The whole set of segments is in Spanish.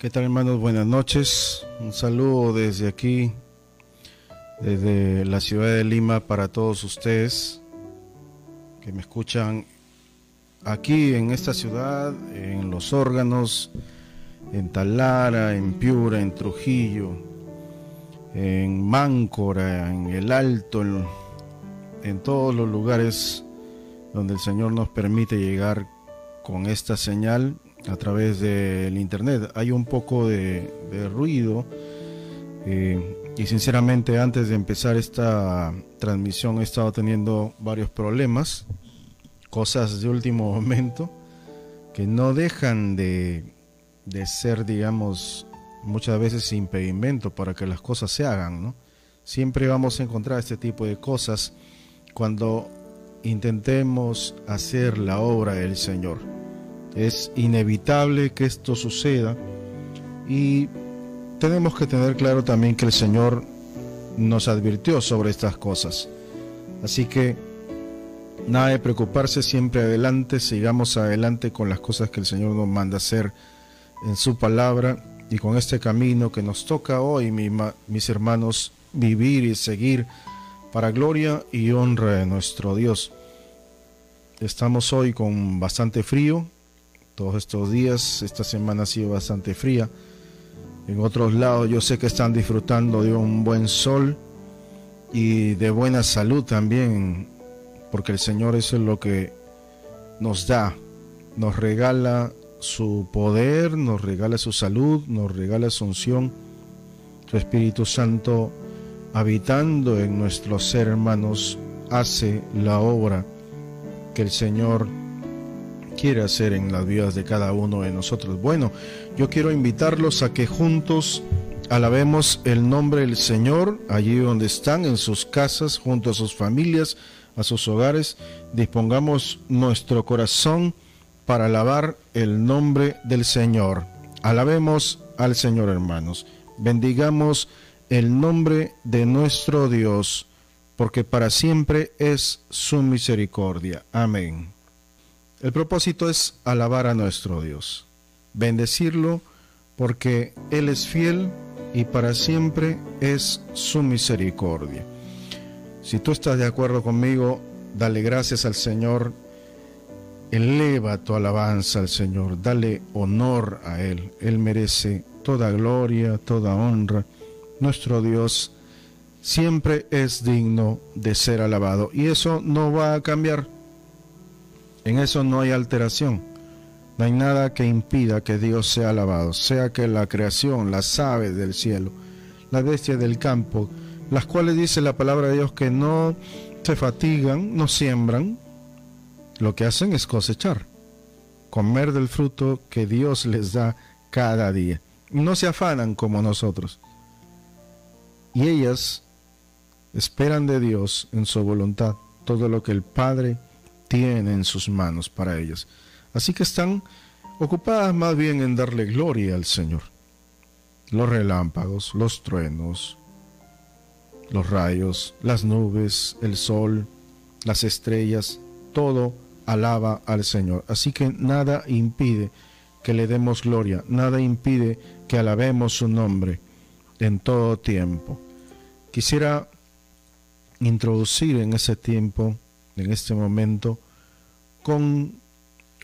¿Qué tal hermanos? Buenas noches. Un saludo desde aquí, desde la ciudad de Lima para todos ustedes que me escuchan aquí en esta ciudad, en los órganos, en Talara, en Piura, en Trujillo, en Máncora, en El Alto, en, en todos los lugares donde el Señor nos permite llegar con esta señal a través del internet. Hay un poco de, ruido eh, y sinceramente antes de empezar esta transmisión he estado teniendo varios problemas, cosas de último momento que no dejan de, de ser, digamos, muchas veces impedimento para que las cosas se hagan, ¿no? Siempre vamos a encontrar este tipo de cosas cuando intentemos hacer la obra del Señor. Es inevitable que esto suceda y tenemos que tener claro también que el Señor nos advirtió sobre estas cosas. Así que nada de preocuparse, siempre adelante, sigamos adelante con las cosas que el Señor nos manda hacer en su palabra y con este camino que nos toca hoy, mis hermanos, vivir y seguir para gloria y honra de nuestro Dios. Estamos hoy con bastante frío, todos estos días. Esta semana ha sido bastante fría. En otros lados yo sé que están disfrutando de un buen sol y de buena salud también, porque el Señor es lo que nos da, nos regala su poder, nos regala su salud, nos regala su unción, su Espíritu Santo habitando en nuestros ser hermanos, hace la obra que el Señor quiere hacer en las vidas de cada uno de nosotros. Bueno, yo quiero invitarlos a que juntos alabemos el nombre del Señor allí donde están, en sus casas, junto a sus familias, a sus hogares. Dispongamos nuestro corazón para alabar el nombre del Señor. Alabemos al Señor, hermanos. Bendigamos el nombre de nuestro Dios, porque para siempre es su misericordia. Amén. El propósito es alabar a nuestro Dios, bendecirlo porque Él es fiel y para siempre es su misericordia. Si tú estás de acuerdo conmigo, dale gracias al Señor, eleva tu alabanza al Señor, dale honor a Él. Él merece toda gloria, toda honra. Nuestro Dios siempre es digno de ser alabado y eso no va a cambiar en eso no hay alteración. No hay nada que impida que Dios sea alabado, sea que la creación, las aves del cielo, las bestias del campo, las cuales dice la palabra de Dios que no se fatigan, no siembran, lo que hacen es cosechar, comer del fruto que Dios les da cada día. No se afanan como nosotros. Y ellas esperan de Dios en su voluntad todo lo que el Padre tiene en sus manos para ellas. Así que están ocupadas más bien en darle gloria al Señor. Los relámpagos, los truenos, los rayos, las nubes, el sol, las estrellas, todo alaba al Señor. Así que nada impide que le demos gloria, nada impide que alabemos su nombre en todo tiempo. Quisiera introducir en ese tiempo en este momento con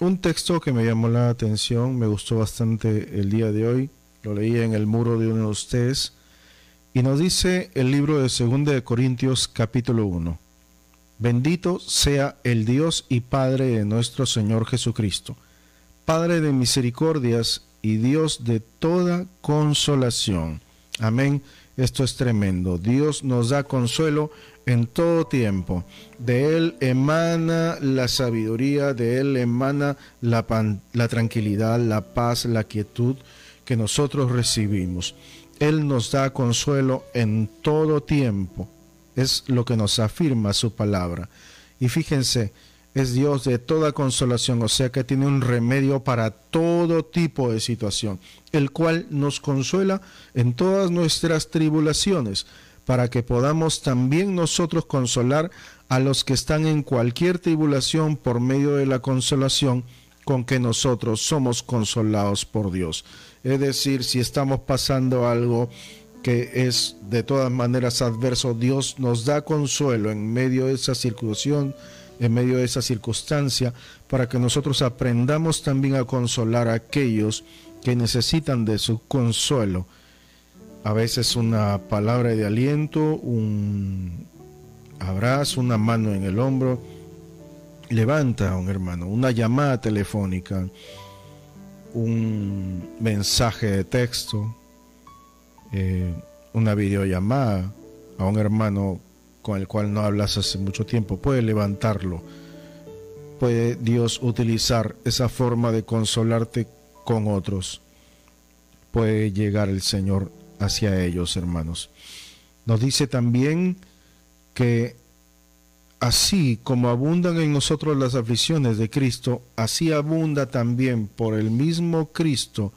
un texto que me llamó la atención, me gustó bastante el día de hoy, lo leí en el muro de uno de ustedes, y nos dice el libro de 2 de Corintios capítulo 1. Bendito sea el Dios y Padre de nuestro Señor Jesucristo, Padre de misericordias y Dios de toda consolación. Amén. Esto es tremendo. Dios nos da consuelo en todo tiempo. De Él emana la sabiduría, de Él emana la, la, tranquilidad, la paz, la quietud que nosotros recibimos. Él nos da consuelo en todo tiempo. Es lo que nos afirma su palabra. Y fíjense, es Dios de toda consolación, o sea que tiene un remedio para todo tipo de situación, el cual nos consuela en todas nuestras tribulaciones para que podamos también nosotros consolar a los que están en cualquier tribulación por medio de la consolación con que nosotros somos consolados por Dios. Es decir, si estamos pasando algo que es de todas maneras adverso, Dios nos da consuelo en medio de esa circunstancia, en medio de esa circunstancia, para que nosotros aprendamos también a consolar a aquellos que necesitan de su consuelo. A veces una palabra de aliento, un abrazo, una mano en el hombro, levanta a un hermano, una llamada telefónica, un mensaje de texto, eh, una videollamada a un hermano con el cual no hablas hace mucho tiempo, puede levantarlo. Puede Dios utilizar esa forma de consolarte con otros. Puede llegar el Señor hacia ellos, hermanos. Nos dice también que Así como abundan en nosotros las aflicciones de Cristo, así abunda también por el mismo Cristo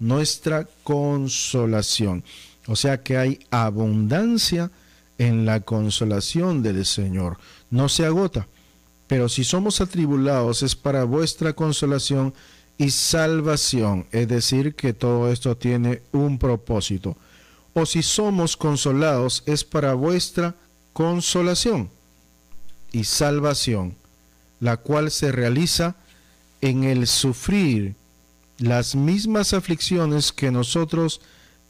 nuestra consolación. O sea que hay abundancia en la consolación del Señor. No se agota, pero si somos atribulados es para vuestra consolación y salvación, es decir, que todo esto tiene un propósito. O si somos consolados es para vuestra consolación y salvación, la cual se realiza en el sufrir las mismas aflicciones que nosotros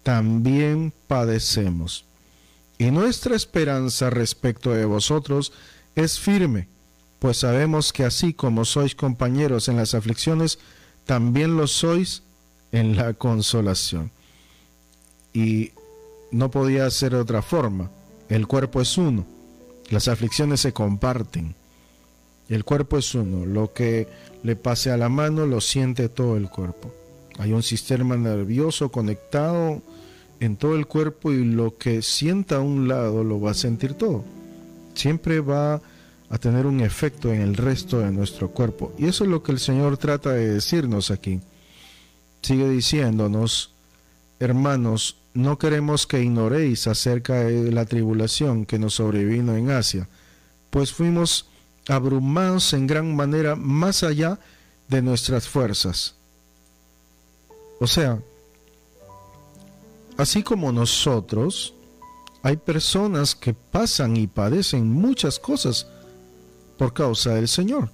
también padecemos. Y nuestra esperanza respecto de vosotros es firme, pues sabemos que así como sois compañeros en las aflicciones, también lo sois en la consolación. Y no podía ser de otra forma. El cuerpo es uno las aflicciones se comparten. El cuerpo es uno. Lo que le pase a la mano lo siente todo el cuerpo. Hay un sistema nervioso conectado en todo el cuerpo y lo que sienta a un lado lo va a sentir todo. Siempre va a tener un efecto en el resto de nuestro cuerpo. Y eso es lo que el Señor trata de decirnos aquí. Sigue diciéndonos, hermanos, no queremos que ignoréis acerca de la tribulación que nos sobrevino en Asia, pues fuimos abrumados en gran manera más allá de nuestras fuerzas. O sea, así como nosotros, hay personas que pasan y padecen muchas cosas por causa del Señor.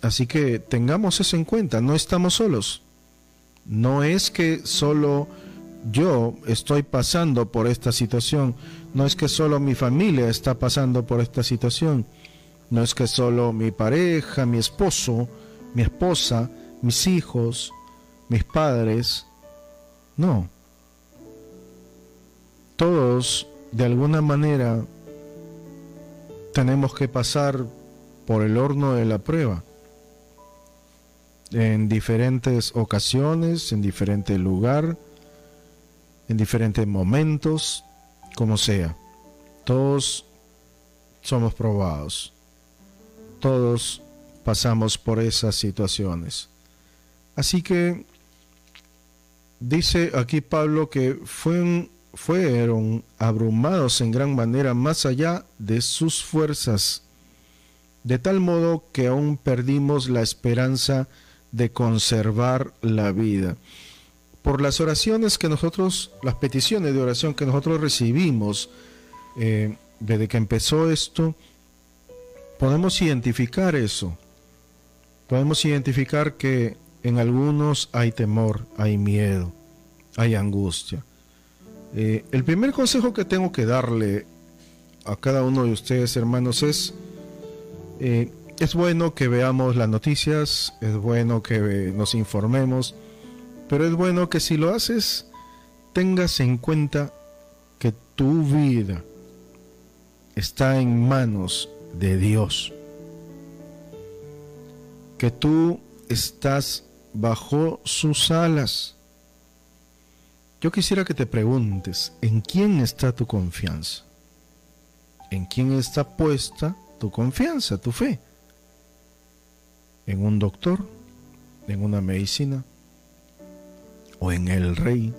Así que tengamos eso en cuenta, no estamos solos. No es que solo yo estoy pasando por esta situación, no es que solo mi familia está pasando por esta situación, no es que solo mi pareja, mi esposo, mi esposa, mis hijos, mis padres, no. Todos, de alguna manera, tenemos que pasar por el horno de la prueba en diferentes ocasiones, en diferente lugar, en diferentes momentos, como sea. Todos somos probados. Todos pasamos por esas situaciones. Así que dice aquí Pablo que fueron, fueron abrumados en gran manera más allá de sus fuerzas, de tal modo que aún perdimos la esperanza de conservar la vida. Por las oraciones que nosotros, las peticiones de oración que nosotros recibimos eh, desde que empezó esto, podemos identificar eso. Podemos identificar que en algunos hay temor, hay miedo, hay angustia. Eh, el primer consejo que tengo que darle a cada uno de ustedes, hermanos, es eh, es bueno que veamos las noticias, es bueno que nos informemos, pero es bueno que si lo haces tengas en cuenta que tu vida está en manos de Dios, que tú estás bajo sus alas. Yo quisiera que te preguntes, ¿en quién está tu confianza? ¿En quién está puesta tu confianza, tu fe? en un doctor, en una medicina o en el rey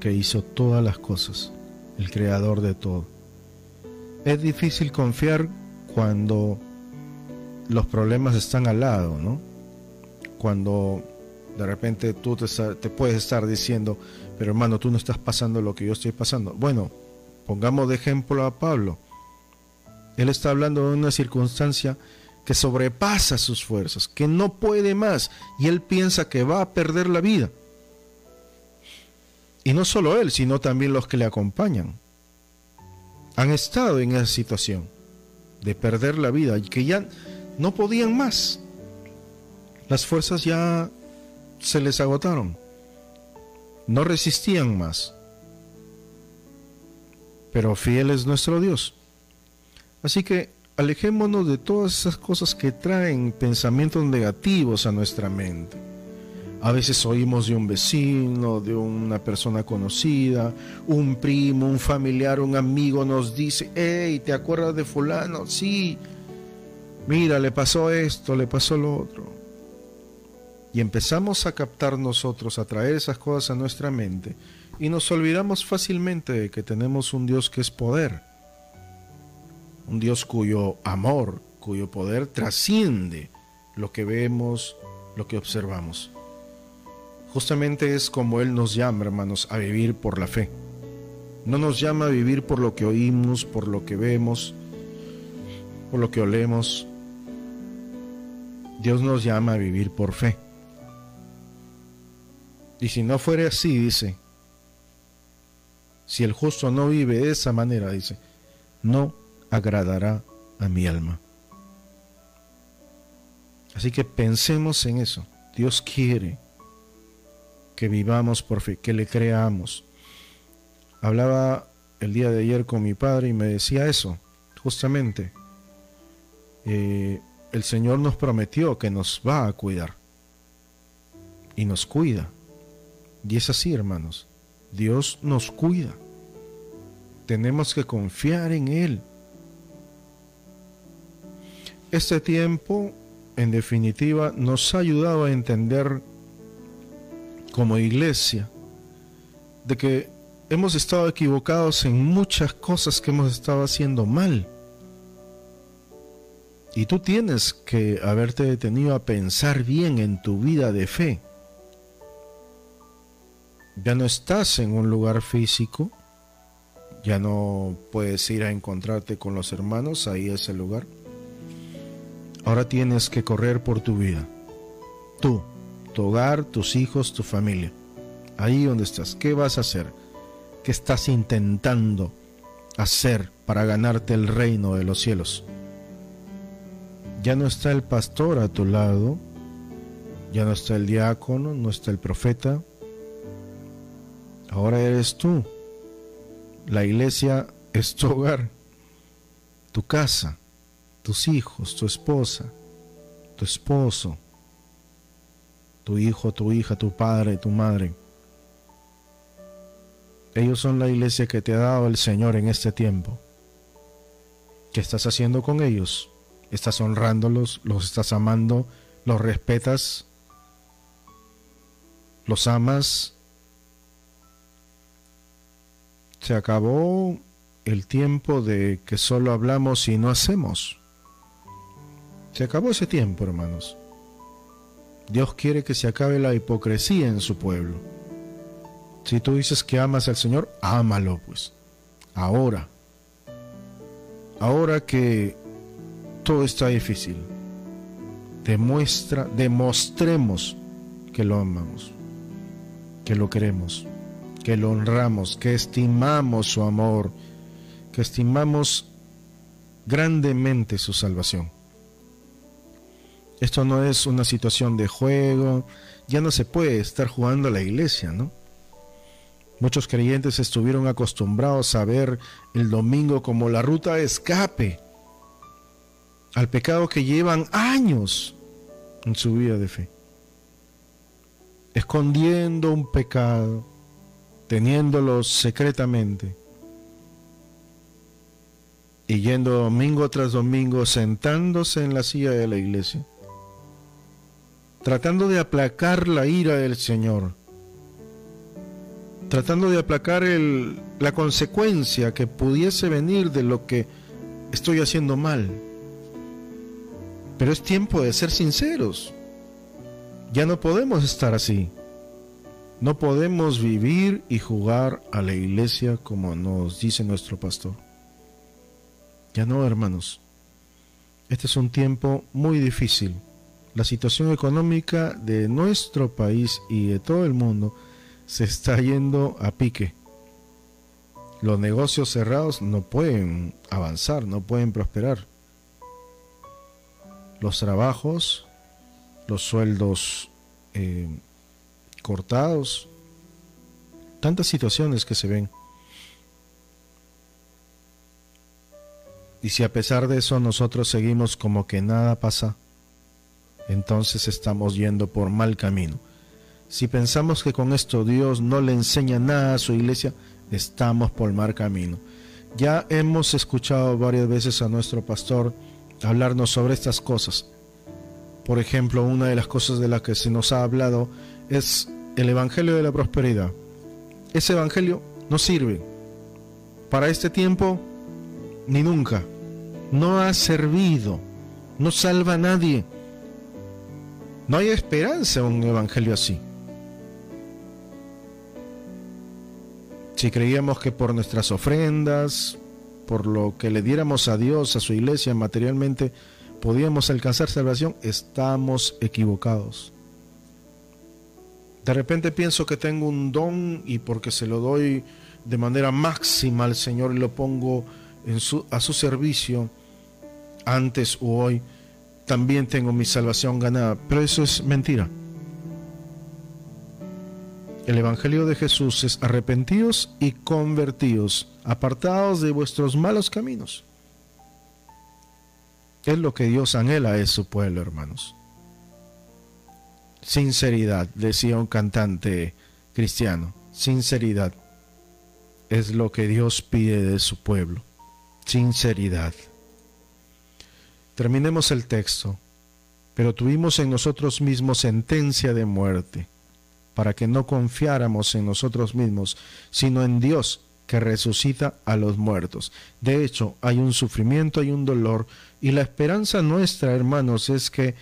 que hizo todas las cosas, el creador de todo. Es difícil confiar cuando los problemas están al lado, ¿no? Cuando de repente tú te, puedes estar diciendo, pero hermano, tú no estás pasando lo que yo estoy pasando. Bueno, pongamos de ejemplo a Pablo. Él está hablando de una circunstancia que sobrepasa sus fuerzas, que no puede más, y él piensa que va a perder la vida. Y no solo él, sino también los que le acompañan. Han estado en esa situación de perder la vida y que ya no podían más. Las fuerzas ya se les agotaron. No resistían más. Pero fiel es nuestro Dios. Así que alejémonos de todas esas cosas que traen pensamientos negativos a nuestra mente. A veces oímos de un vecino, de una persona conocida, un primo, un familiar, un amigo nos dice, hey, ¿te acuerdas de fulano? Sí, mira, le pasó esto, le pasó lo otro. Y empezamos a captar nosotros, a traer esas cosas a nuestra mente, y nos olvidamos fácilmente de que tenemos un Dios que es poder, un Dios cuyo amor, cuyo poder trasciende lo que vemos, lo que observamos. Justamente es como Él nos llama, hermanos, a vivir por la fe. No nos llama a vivir por lo que oímos, por lo que vemos, por lo que olemos. Dios nos llama a vivir por fe. Y si no fuera así, dice, si el justo no vive de esa manera, dice, no agradará a mi alma. Así que pensemos en eso. Dios quiere que vivamos por fe, que le creamos. Hablaba el día de ayer con mi padre y me decía eso, justamente. Eh, el Señor nos prometió que nos va a cuidar. Y nos cuida. Y es así, hermanos. Dios nos cuida. Tenemos que confiar en Él. Este tiempo, en definitiva, nos ha ayudado a entender como iglesia de que hemos estado equivocados en muchas cosas que hemos estado haciendo mal. Y tú tienes que haberte detenido a pensar bien en tu vida de fe. Ya no estás en un lugar físico, ya no puedes ir a encontrarte con los hermanos, ahí es el lugar. Ahora tienes que correr por tu vida. Tú, tu hogar, tus hijos, tu familia. Ahí donde estás. ¿Qué vas a hacer? ¿Qué estás intentando hacer para ganarte el reino de los cielos? Ya no está el pastor a tu lado, ya no está el diácono, no está el profeta. Ahora eres tú. La iglesia es tu hogar, tu casa tus hijos, tu esposa, tu esposo, tu hijo, tu hija, tu padre, tu madre. Ellos son la iglesia que te ha dado el Señor en este tiempo. ¿Qué estás haciendo con ellos? ¿Estás honrándolos? ¿Los estás amando? ¿Los respetas? ¿Los amas? Se acabó el tiempo de que solo hablamos y no hacemos. Se acabó ese tiempo, hermanos. Dios quiere que se acabe la hipocresía en su pueblo. Si tú dices que amas al Señor, ámalo pues. Ahora. Ahora que todo está difícil. Demuestra, demostremos que lo amamos, que lo queremos, que lo honramos, que estimamos su amor, que estimamos grandemente su salvación. Esto no es una situación de juego, ya no se puede estar jugando a la iglesia, ¿no? Muchos creyentes estuvieron acostumbrados a ver el domingo como la ruta de escape al pecado que llevan años en su vida de fe. Escondiendo un pecado, teniéndolo secretamente y yendo domingo tras domingo sentándose en la silla de la iglesia tratando de aplacar la ira del Señor, tratando de aplacar la consecuencia que pudiese venir de lo que estoy haciendo mal. Pero es tiempo de ser sinceros. Ya no podemos estar así. No podemos vivir y jugar a la iglesia como nos dice nuestro pastor. Ya no, hermanos. Este es un tiempo muy difícil. La situación económica de nuestro país y de todo el mundo se está yendo a pique. Los negocios cerrados no pueden avanzar, no pueden prosperar. Los trabajos, los sueldos eh, cortados, tantas situaciones que se ven. Y si a pesar de eso nosotros seguimos como que nada pasa, entonces estamos yendo por mal camino. Si pensamos que con esto Dios no le enseña nada a su iglesia, estamos por mal camino. Ya hemos escuchado varias veces a nuestro pastor hablarnos sobre estas cosas. Por ejemplo, una de las cosas de las que se nos ha hablado es el Evangelio de la Prosperidad. Ese Evangelio no sirve para este tiempo ni nunca. No ha servido, no salva a nadie. No hay esperanza en un Evangelio así. Si creíamos que por nuestras ofrendas, por lo que le diéramos a Dios, a su iglesia materialmente, podíamos alcanzar salvación, estamos equivocados. De repente pienso que tengo un don y porque se lo doy de manera máxima al Señor y lo pongo en su, a su servicio, antes o hoy, también tengo mi salvación ganada. Pero eso es mentira. El Evangelio de Jesús es arrepentidos y convertidos, apartados de vuestros malos caminos. Es lo que Dios anhela es su pueblo, hermanos. Sinceridad, decía un cantante cristiano. Sinceridad es lo que Dios pide de su pueblo. Sinceridad. Terminemos el texto. Pero tuvimos en nosotros mismos sentencia de muerte para que no confiáramos en nosotros mismos, sino en Dios que resucita a los muertos. De hecho, hay un sufrimiento, hay un dolor, y la esperanza nuestra, hermanos, es que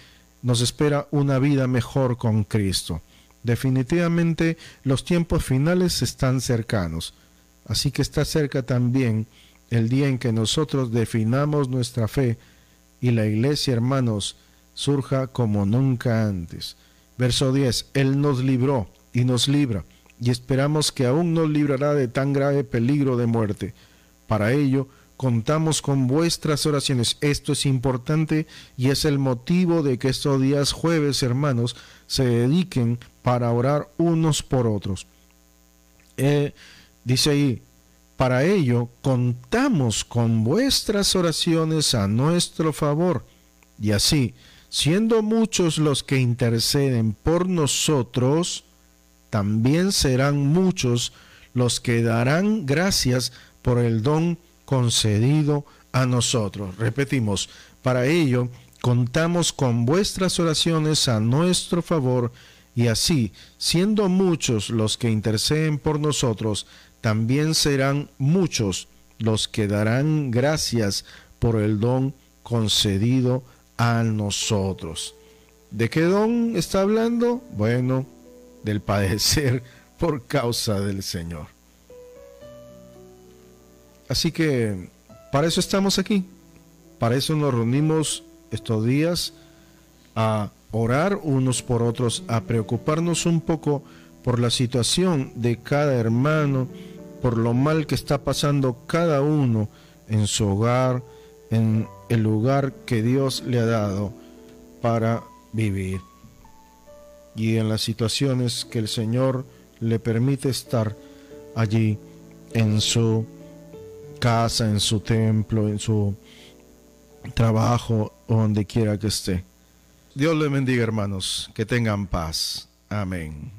nos espera una vida mejor con Cristo. Definitivamente los tiempos finales están cercanos, así que está cerca también el día en que nosotros definamos nuestra fe y la iglesia, hermanos, surja como nunca antes. Verso 10, Él nos libró y nos libra, y esperamos que aún nos librará de tan grave peligro de muerte. Para ello, contamos con vuestras oraciones. Esto es importante y es el motivo de que estos días jueves, hermanos, se dediquen para orar unos por otros. Eh, dice ahí, para ello contamos con vuestras oraciones a nuestro favor. Y así, siendo muchos los que interceden por nosotros, también serán muchos los que darán gracias por el don concedido a nosotros. Repetimos, para ello contamos con vuestras oraciones a nuestro favor y así, siendo muchos los que interceden por nosotros, también serán muchos los que darán gracias por el don concedido a nosotros. ¿De qué don está hablando? Bueno, del padecer por causa del Señor. Así que para eso estamos aquí. Para eso nos reunimos estos días a orar unos por otros, a preocuparnos un poco por la situación de cada hermano, por lo mal que está pasando cada uno en su hogar, en el lugar que Dios le ha dado para vivir y en las situaciones que el Señor le permite estar allí en su casa, en su templo, en su trabajo, donde quiera que esté. Dios le bendiga, hermanos, que tengan paz. Amén.